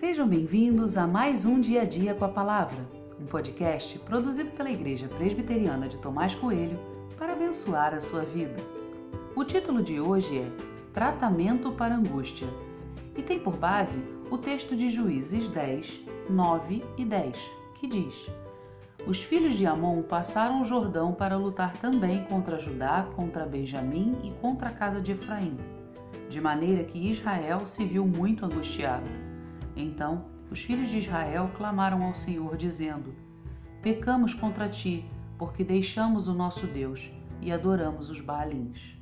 Sejam bem-vindos a mais um Dia a Dia com a Palavra, um podcast produzido pela Igreja Presbiteriana de Tomás Coelho para abençoar a sua vida. O título de hoje é Tratamento para Angústia e tem por base o texto de Juízes 10, 9 e 10, que diz: Os filhos de Amon passaram o Jordão para lutar também contra Judá, contra Benjamim e contra a casa de Efraim, de maneira que Israel se viu muito angustiado. Então os filhos de Israel clamaram ao Senhor, dizendo: Pecamos contra ti, porque deixamos o nosso Deus e adoramos os Baalins.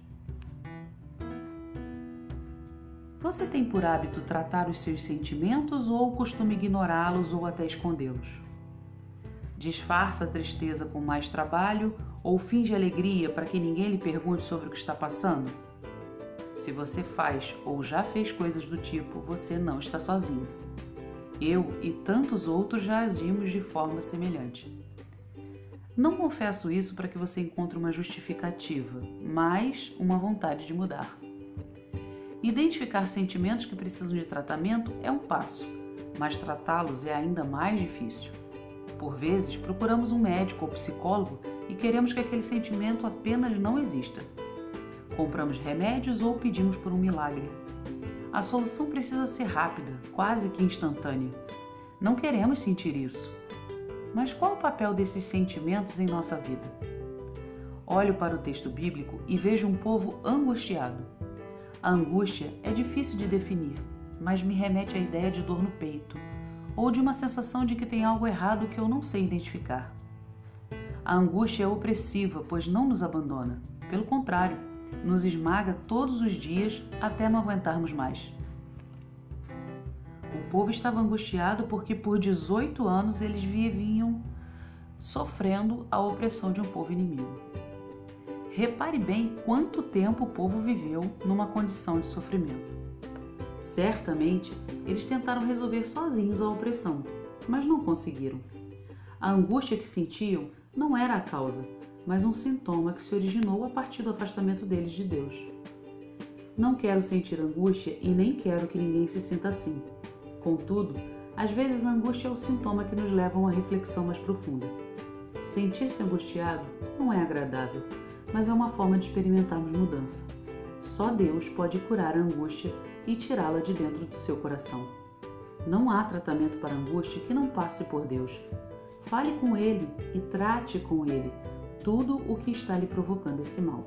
Você tem por hábito tratar os seus sentimentos ou costuma ignorá-los ou até escondê-los? Disfarça a tristeza com mais trabalho ou finge alegria para que ninguém lhe pergunte sobre o que está passando? Se você faz ou já fez coisas do tipo, você não está sozinho. Eu e tantos outros já agimos de forma semelhante. Não confesso isso para que você encontre uma justificativa, mas uma vontade de mudar. Identificar sentimentos que precisam de tratamento é um passo, mas tratá-los é ainda mais difícil. Por vezes, procuramos um médico ou psicólogo e queremos que aquele sentimento apenas não exista. Compramos remédios ou pedimos por um milagre. A solução precisa ser rápida, quase que instantânea. Não queremos sentir isso. Mas qual o papel desses sentimentos em nossa vida? Olho para o texto bíblico e vejo um povo angustiado. A angústia é difícil de definir, mas me remete à ideia de dor no peito ou de uma sensação de que tem algo errado que eu não sei identificar. A angústia é opressiva, pois não nos abandona. Pelo contrário, nos esmaga todos os dias até não aguentarmos mais. O povo estava angustiado porque por 18 anos eles viviam sofrendo a opressão de um povo inimigo. Repare bem quanto tempo o povo viveu numa condição de sofrimento. Certamente eles tentaram resolver sozinhos a opressão, mas não conseguiram. A angústia que sentiam não era a causa, mas um sintoma que se originou a partir do afastamento deles de Deus. Não quero sentir angústia e nem quero que ninguém se sinta assim. Contudo, às vezes a angústia é o sintoma que nos leva a uma reflexão mais profunda. Sentir-se angustiado não é agradável, mas é uma forma de experimentarmos mudança. Só Deus pode curar a angústia e tirá-la de dentro do seu coração. Não há tratamento para angústia que não passe por Deus. Fale com Ele e trate com Ele tudo o que está lhe provocando esse mal.